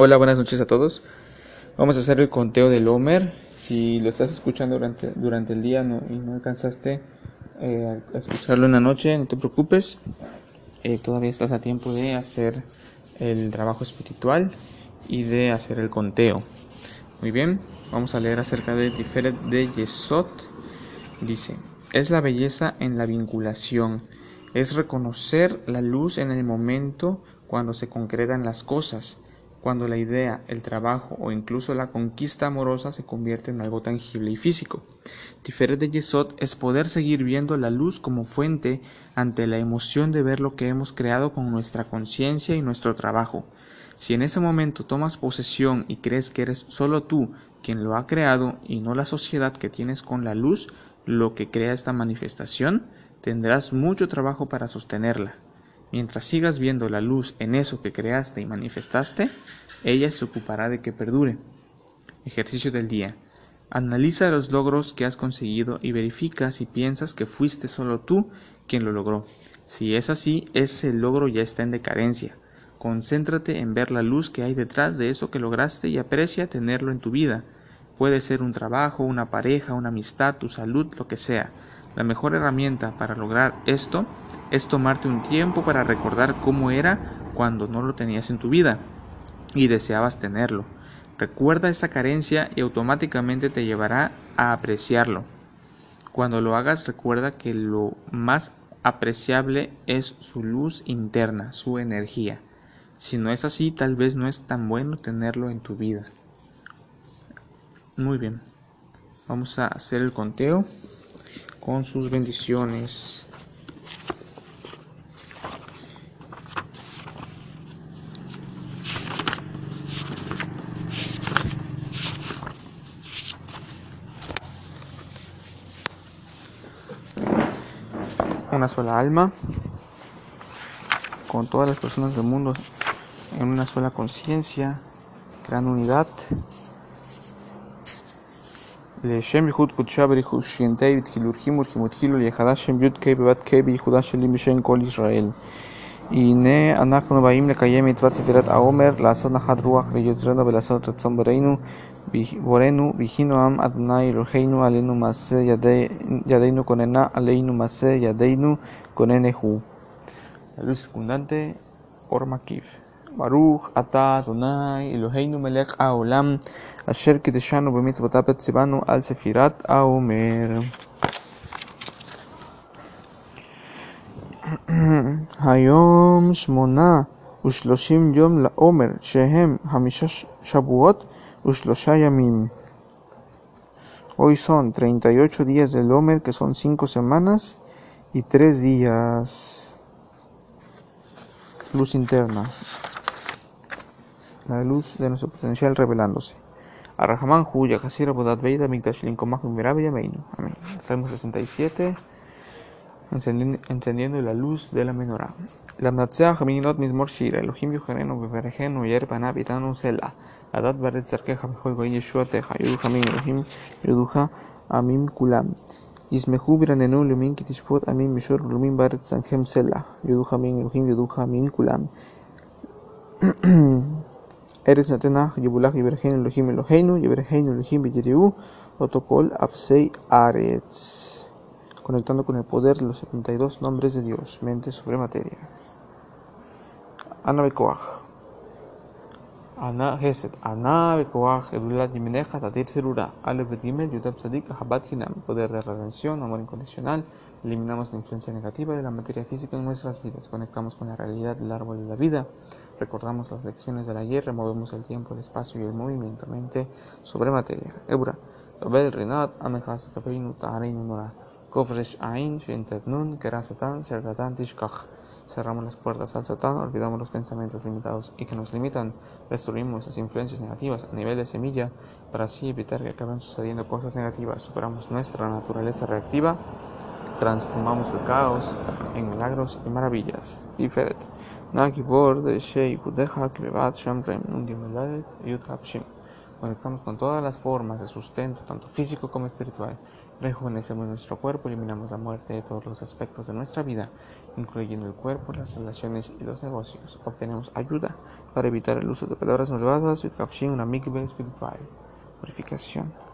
Hola, buenas noches a todos. Vamos a hacer el conteo del Homer. Si lo estás escuchando durante, durante el día no, y no alcanzaste eh, a escucharlo en la noche, no te preocupes. Eh, todavía estás a tiempo de hacer el trabajo espiritual y de hacer el conteo. Muy bien, vamos a leer acerca de Tiferet de Yesod. Dice, es la belleza en la vinculación, es reconocer la luz en el momento cuando se concretan las cosas cuando la idea, el trabajo o incluso la conquista amorosa se convierte en algo tangible y físico. Tiferet de Yesod es poder seguir viendo la luz como fuente ante la emoción de ver lo que hemos creado con nuestra conciencia y nuestro trabajo. Si en ese momento tomas posesión y crees que eres solo tú quien lo ha creado y no la sociedad que tienes con la luz, lo que crea esta manifestación, tendrás mucho trabajo para sostenerla. Mientras sigas viendo la luz en eso que creaste y manifestaste, ella se ocupará de que perdure. Ejercicio del día. Analiza los logros que has conseguido y verifica si piensas que fuiste solo tú quien lo logró. Si es así, ese logro ya está en decadencia. Concéntrate en ver la luz que hay detrás de eso que lograste y aprecia tenerlo en tu vida. Puede ser un trabajo, una pareja, una amistad, tu salud, lo que sea. La mejor herramienta para lograr esto es tomarte un tiempo para recordar cómo era cuando no lo tenías en tu vida y deseabas tenerlo. Recuerda esa carencia y automáticamente te llevará a apreciarlo. Cuando lo hagas recuerda que lo más apreciable es su luz interna, su energía. Si no es así, tal vez no es tan bueno tenerlo en tu vida. Muy bien. Vamos a hacer el conteo con sus bendiciones. Una sola alma, con todas las personas del mundo en una sola conciencia, gran unidad. לשם ייחוד קודשה בריחוד שינתי ותחילורחים ורחים ותחילו ליחדה שם י' קיי בבת קיי בייחודה שלי בשם כל ישראל. הנה אנחנו באים לקיים מצוות ספירת העומר, לעשות נחת רוח ליוצרנו ולעשות רצון ברינו, בורנו, ויחינו עם אדוני אלוהינו עלינו מעשה ידינו כוננה, עלינו מעשה ידינו כוננהו. La luz circundante, Or Makif. ברוך אתה אדוני אלוהינו מלך העולם אשר קדשנו במצוותיו הציוונו על ספירת האומר. היום שמונה ושלושים יום לעומר שהם חמישה שבועות ושלושה ימים. Hoy son 38 días del Homer, que son 5 semanas y 3 días. Luz interna. la luz de nuestro potencial revelándose. Arrahman Huya Kasira Bodat Beida Mikdashilin Komach Amén. Salmo 67. Encendiendo, encendiendo, la luz de la menorá. La Mnatzah Minot Mismor Shira, Elohim Yujereno Bevergeno Yer Panab Itanu Sela. Adat Baret Zarkeja Mejol Goin Yeshua Teja Yuduhamin Elohim Yuduha Amim Kulam. Ismehu Biranenu Lumin Kitishpot Amim Mishor Lumin Baret Sanhem Sela. Yuduhamin Elohim Yuduha Amim Kulam. Eres Atenaj, Yibulach, Ibergen, Elohim, Eloheinu, Ibergen, Elohim, Beyeriu, Otokol, Afsei, Aretz. Conectando con el poder de los 72 nombres de Dios, mente sobre materia. Ana Bekoach. Ana Geset. Ana Bekoach, Edulat Yimeneja, Tatir Serura, Alef Betimel, Yutab Sadik, Habat Hinam. Poder de redención, amor incondicional. Eliminamos la influencia negativa de la materia física en nuestras vidas. Conectamos con la realidad del árbol de la vida recordamos las lecciones del ayer, removemos el tiempo, el espacio y el movimiento, mente sobre materia. Ebra, Abel Rinat, Amechas, Kapeinu, Tahareinu, Nora, Kofresh Ain, Shintetnun, Kerasatan, Sergatan, Tishkach. Cerramos las puertas al Satán, olvidamos los pensamientos limitados y que nos limitan, destruimos las influencias negativas a nivel de semilla para así evitar que acaben sucediendo cosas negativas. Superamos nuestra naturaleza reactiva, transformamos el caos en milagros y maravillas. Tiferet. Nagibor de Shei Kudeha Krevat Shamrem Nundimelad Yud. Conectamos con todas las formas de sustento, tanto físico como espiritual, Rejuvenecemos nuestro cuerpo, eliminamos la muerte de todos los aspectos de nuestra vida, incluyendo el cuerpo, las relaciones y los negocios. Obtenemos ayuda para evitar el uso de palabras malvadas y una mikve espiritual. Purificación.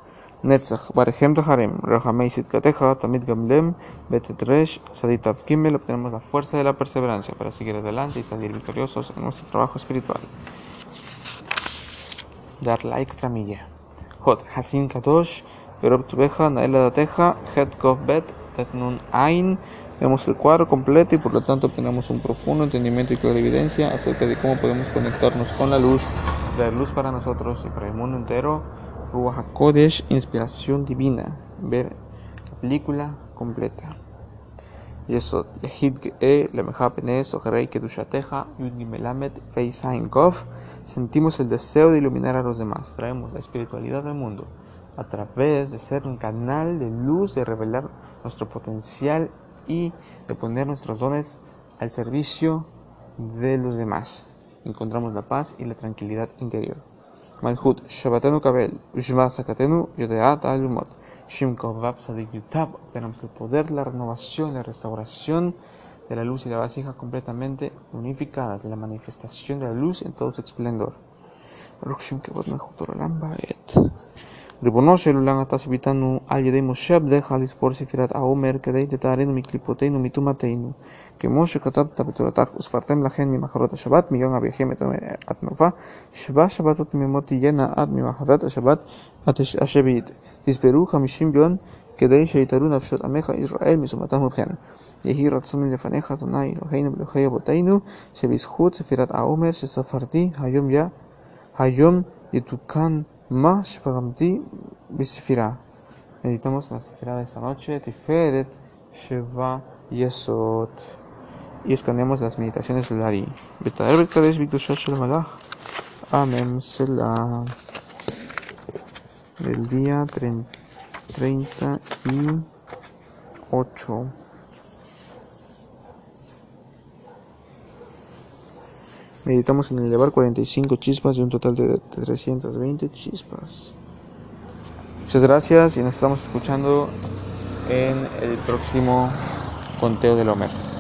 Netzach, Barejem Harem, Rahamei Sitkateja, Tamid Gamlem, Betet Resh, Saditav Kimmel, obtenemos la fuerza de la perseverancia para seguir adelante y salir victoriosos en nuestro trabajo espiritual. Dar la extra milla. Hot Hasin Kadosh, Verob Tubeja, Naela Dateja, Het Kov Bet, Tetnun Ain. Vemos el cuadro completo y por lo tanto obtenemos un profundo entendimiento y clarividencia acerca de cómo podemos conectarnos con la luz, dar luz para nosotros y para el mundo entero Ruach HaKodesh, inspiración divina, ver la película completa. Yesod, Yahid Ge'e, Lemeja Penes, Ojerei Kedushateja, Yud Gimelamet, Feisain Kof, sentimos el deseo de iluminar a los demás, traemos la espiritualidad al mundo a través de ser un canal de luz, de revelar nuestro potencial y de poner nuestros dones al servicio de los demás. Encontramos la paz y la tranquilidad interior. Malhut, Shabbatenu Kabel, Ushma Sakatenu, Yodeat Alumot, Shimkov Sadik Yutab, tenemos el poder, la renovación, la restauración de la luz y la vasija completamente unificadas, la manifestación de la luz en todo su esplendor. Rukhshim Kevot Malhut Olam Baet. ריבונו של עולם, אתה שביתנו על ידי משה עבדיך לספור ספירת העומר כדי לטהרנו מקליפותינו ומטומאתנו. כמו שכתבת בתורתך, וספרתם לכן ממחרות השבת, מיום אביכם את התנופה, שבע שבתות תמימות תהיינה עד ממחרת השבת השביעית. תספרו חמישים יום כדי שיתרו נפשות עמך ישראל מסומתם ובכן. יהי רצון לפניך, אדוני אלוהינו ואלוהי אבותינו, שבזכות ספירת העומר שספרתי היום, היום יתוקן Mash Pagamti Bisifira. Meditamos la Sefira de esta noche, Tiferet, Sheva, Yesod. Y escaneamos las meditaciones del Ari. Betaer Bekadesh Bikdushat Shel Malach. Amén. Selah. Del día 38. Meditamos en elevar 45 chispas de un total de 320 chispas. Muchas gracias y nos estamos escuchando en el próximo conteo del Homer.